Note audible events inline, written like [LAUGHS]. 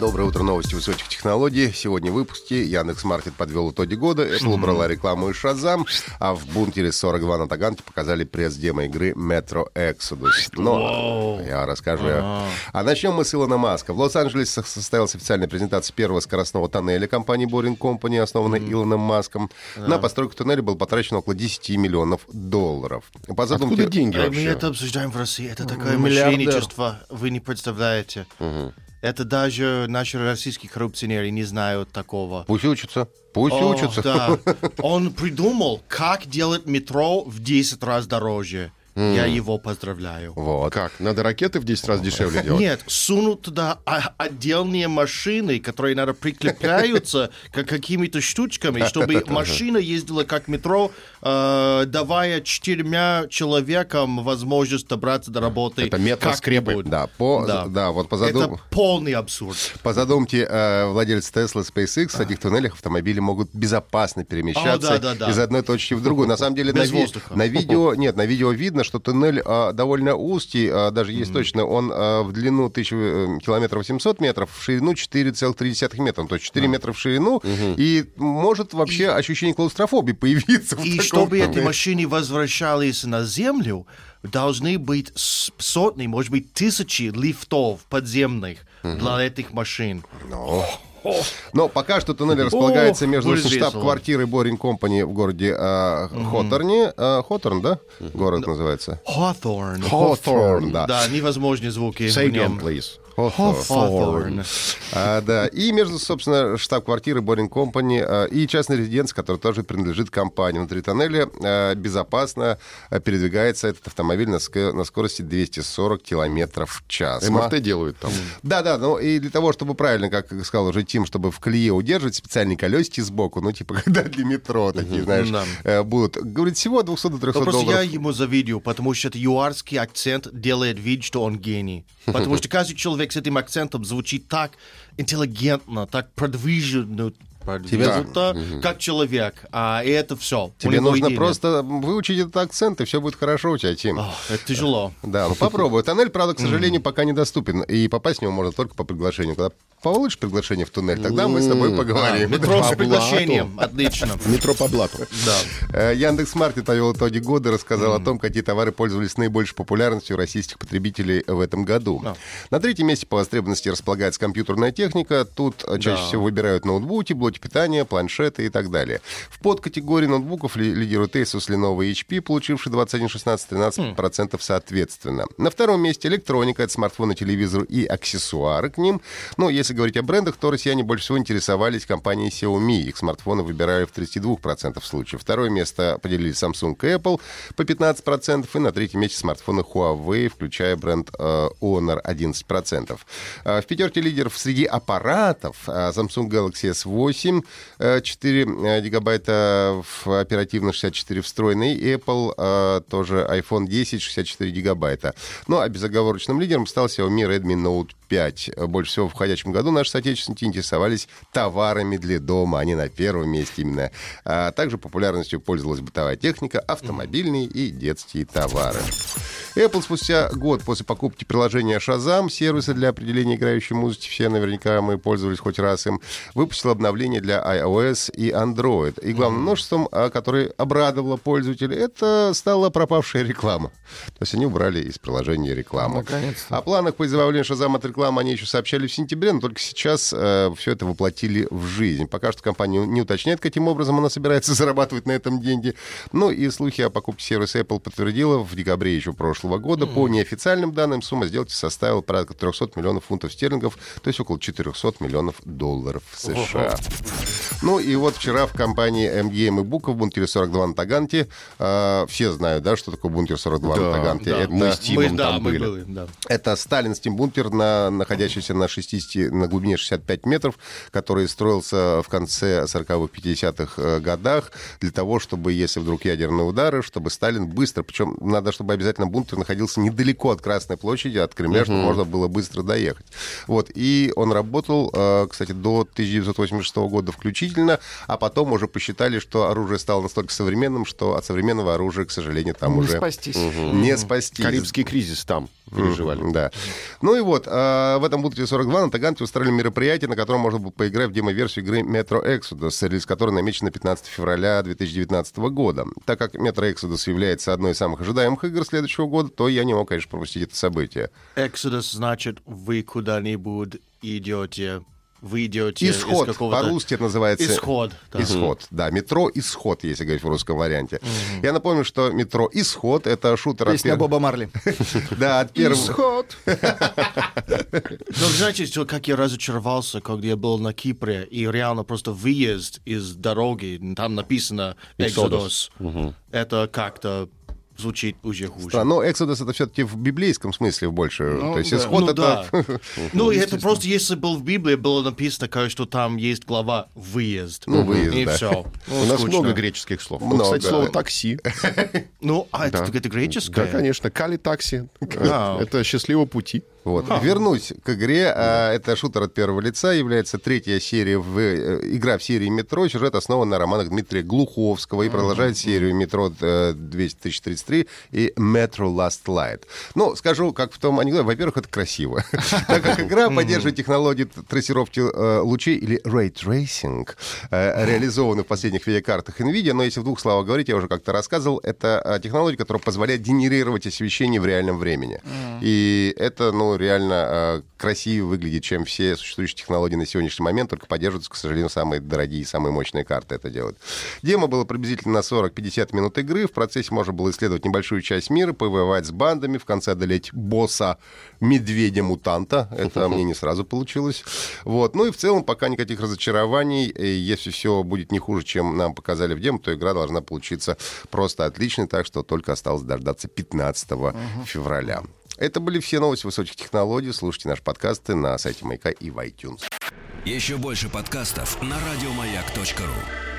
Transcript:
Доброе утро, новости высоких технологий. Сегодня в выпуске Яндекс Маркет подвел итоги года, Apple убрала рекламу из Шазам, а в бункере 42 на Таганке показали пресс-демо игры Metro Exodus. Но я расскажу. я. А начнем мы с Илона Маска. В Лос-Анджелесе состоялась официальная презентация первого скоростного тоннеля компании Boring Company, основанной Илоном Маском. На постройку тоннеля было потрачено около 10 миллионов долларов. По задумке... Откуда деньги Э, Мы вообще? это обсуждаем в России. Это такое мошенничество. Вы не представляете. Это даже наши российские коррупционеры не знают такого. Пусть учатся. Пусть О, учатся. да. [LAUGHS] Он придумал, как делать метро в 10 раз дороже. Я его поздравляю. Вот. Как? Надо ракеты в 10 раз дешевле делать? Нет, сунут туда а- отдельные машины, которые, надо прикрепляются как какими-то штучками, [LAUGHS] чтобы машина ездила как метро, э, давая четырьмя человекам возможность добраться до работы. Это метроскрепы. Да, по, Да. да. вот по задум- Это полный абсурд. По задумке э, владельца Tesla SpaceX, в этих туннелях автомобили могут безопасно перемещаться О, да, да, да. из одной точки в другую. На самом деле, на, ви- на видео, нет, на видео видно, что туннель э, довольно узкий, э, даже есть точно, он э, в длину 1000 э, километров 700 метров, в ширину 4,3 метра, то есть 4 метра в ширину, и может вообще ощущение клаустрофобии появиться. И чтобы эти машины возвращались на Землю, должны быть сотни, может быть, тысячи лифтов подземных для этих машин. Но пока что туннель располагается между штаб-квартирой Boring Company в городе э, Хоторне. Э, Хоторн, да? Город называется. Hawthorne. Hawthorne, да. Да, невозможные звуки. Say в нем. again, please. Hawthorne. А, да. И между, собственно, штаб-квартиры Boring Company а, и частной резиденции, которая тоже принадлежит компании. Внутри тоннеля а, безопасно а, передвигается этот автомобиль на, ск- на скорости 240 километров в час. МРТ делают там. Да, да, ну и для того, чтобы правильно, как сказал уже Тим, чтобы в колее удерживать специальные колесики сбоку, ну типа [LAUGHS] когда для метро такие, знаешь, Да. э, будут. Говорит, всего от 200 до 300 Ну, просто я долларов. ему завидую, потому что это юарский акцент делает вид, что он гений. [LAUGHS] Потому что каждый человек с этим акцентом звучит так интеллигентно, так продвиженно, продвинуто, как человек. А и это все. Тебе нужно просто выучить этот акцент, и все будет хорошо у тебя, Тим. Это тяжело. Да, ну попробуй. Тоннель, правда, к сожалению, пока недоступен. И попасть в него можно только по приглашению. Когда получишь приглашение в туннель, тогда мы с тобой поговорим. Метро с По приглашением. Отлично. [LAUGHS] Метро по блату. Да. Э, Яндекс Маркет подвел итоги года, рассказал о том, какие товары пользовались наибольшей популярностью российских потребителей в этом году. Да. На третьем месте по востребованности располагается компьютерная техника. Тут э, чаще Да. всего выбирают ноутбуки, блоки питания, планшеты и так далее. В подкатегории ноутбуков ли- лидируют Asus, Lenovo и HP, получившие 21, 16, 13 процентов соответственно. На втором месте электроника, это смартфоны, телевизор и аксессуары к ним. Ну, если говорить о брендах, то россияне больше всего интересовались компанией Xiaomi. Их смартфоны выбирали в 32% случаев. Второе место поделили Samsung и Apple по 15%. И на третьем месте смартфоны Huawei, включая бренд э, Honor 11%. Э, в пятерке лидеров среди аппаратов э, Samsung Galaxy S8, э, 4 э, гигабайта в оперативно 64 встроенный, Apple э, тоже iPhone 10, 64 гигабайта. Ну, а безоговорочным лидером стал Xiaomi Redmi Note 5. Больше всего в входящем году наши соотечественники интересовались товарами для дома. Они на первом месте именно. А также популярностью пользовалась бытовая техника, автомобильные и детские товары. Apple спустя год после покупки приложения Shazam, сервиса для определения играющей музыки, все наверняка мы пользовались хоть раз им, выпустил обновление для iOS и Android. И главным множеством, а, которое обрадовало пользователей, это стала пропавшая реклама. То есть они убрали из приложения рекламу. Наконец-то. О планах по избавлению Шазам от рекламы они еще сообщали в сентябре, но только сейчас э, все это воплотили в жизнь. Пока что компания не уточняет, каким образом она собирается [LAUGHS] зарабатывать на этом деньги. Ну и слухи о покупке сервиса Apple подтвердила в декабре еще прошлого года. По неофициальным данным, сумма сделки составила порядка 300 миллионов фунтов стерлингов, то есть около 400 миллионов долларов США. Ну и вот вчера в компании MGM и Бука в бункере 42 на Таганте, э, все знают, да, что такое бункер 42 на Да, Таганте. да. Это... Мы с Тимом Мы, да, там мы были. были, да. Это Сталин Стимбункер на находящийся на 60, на глубине 65 метров, который строился в конце 40-х, 50-х годах для того, чтобы, если вдруг ядерные удары, чтобы Сталин быстро, причем надо, чтобы обязательно бункер находился недалеко от Красной площади, от Кремля, чтобы можно было быстро доехать. Вот, и он работал, э, кстати, до 1986 года включительно, а потом уже посчитали, что оружие стало настолько современным, что от современного оружия, к сожалению, там Не уже спастись. не спасти. Карибский кризис там переживали. Да. Ну и вот, а, в этом бункере 42 на Таганке устроили мероприятие, на котором можно было поиграть в демо-версию игры Metro Exodus, релиз которой намечен на 15 февраля 2019 года. Так как Metro Exodus является одной из самых ожидаемых игр следующего года, то я не мог, конечно, пропустить это событие. Exodus значит, вы куда-нибудь идете, вы идете Исход. из какого-то... По-русски это называется... Исход. да. Исход, да. Метро Исход, если говорить в русском варианте. Я напомню, что метро Исход это шутер от Песня пер- Боба Марли. [LAUGHS] Да, от первого. Исход. [LAUGHS] Ну, знаете, как я разочаровался, когда я был на Кипре, и реально просто выезд из дороги, там написано Exodus. Это как-то звучит уже хуже. Но Эксодос ну, это все-таки в библейском смысле больше. Ну, То есть да. исход ну, это... Да. [LAUGHS] ну, это просто, если был в Библии, было написано, что там есть глава «выезд». Ну, выезд, И да. все. Ну, У нас много греческих слов. Ну, много. Кстати, слово «такси». [LAUGHS] ну, а это, да. это греческое? Да, конечно. «Кали-такси». Да. [LAUGHS] это «счастливого пути». Вот. А. Вернусь к игре. Да. А, это шутер от первого лица. Является третья серия в э, игра в серии «Метро». Сюжет основан на романах Дмитрия Глуховского и продолжает серию «Метро э, 2033 3 и Metro Last Light. Ну, скажу, как в том анекдоте, во-первых, это красиво. [LAUGHS] Так как игра поддерживает технологии трассировки э, лучей или Ray Tracing, э, [LAUGHS] реализованную в последних видеокартах NVIDIA, но если в двух словах говорить, я уже как-то рассказывал, это э, технология, которая позволяет генерировать освещение в реальном времени. И это, ну, реально красивее выглядит, чем все существующие технологии на сегодняшний момент, только поддерживаются, к сожалению, самые дорогие и самые мощные карты это делают. Демо было приблизительно на 40-50 минут игры. В процессе можно было исследовать небольшую часть мира, повоевать с бандами, в конце одолеть босса медведя-мутанта. Это мне не сразу получилось. Вот. Ну и в целом пока никаких разочарований. Если все будет не хуже, чем нам показали в демо, то игра должна получиться просто отличной, так что только осталось дождаться 15 февраля. Это были все новости высоких технологий. Слушайте наши подкасты на сайте Маяка и в iTunes. Еще больше подкастов на радиомаяк.ру.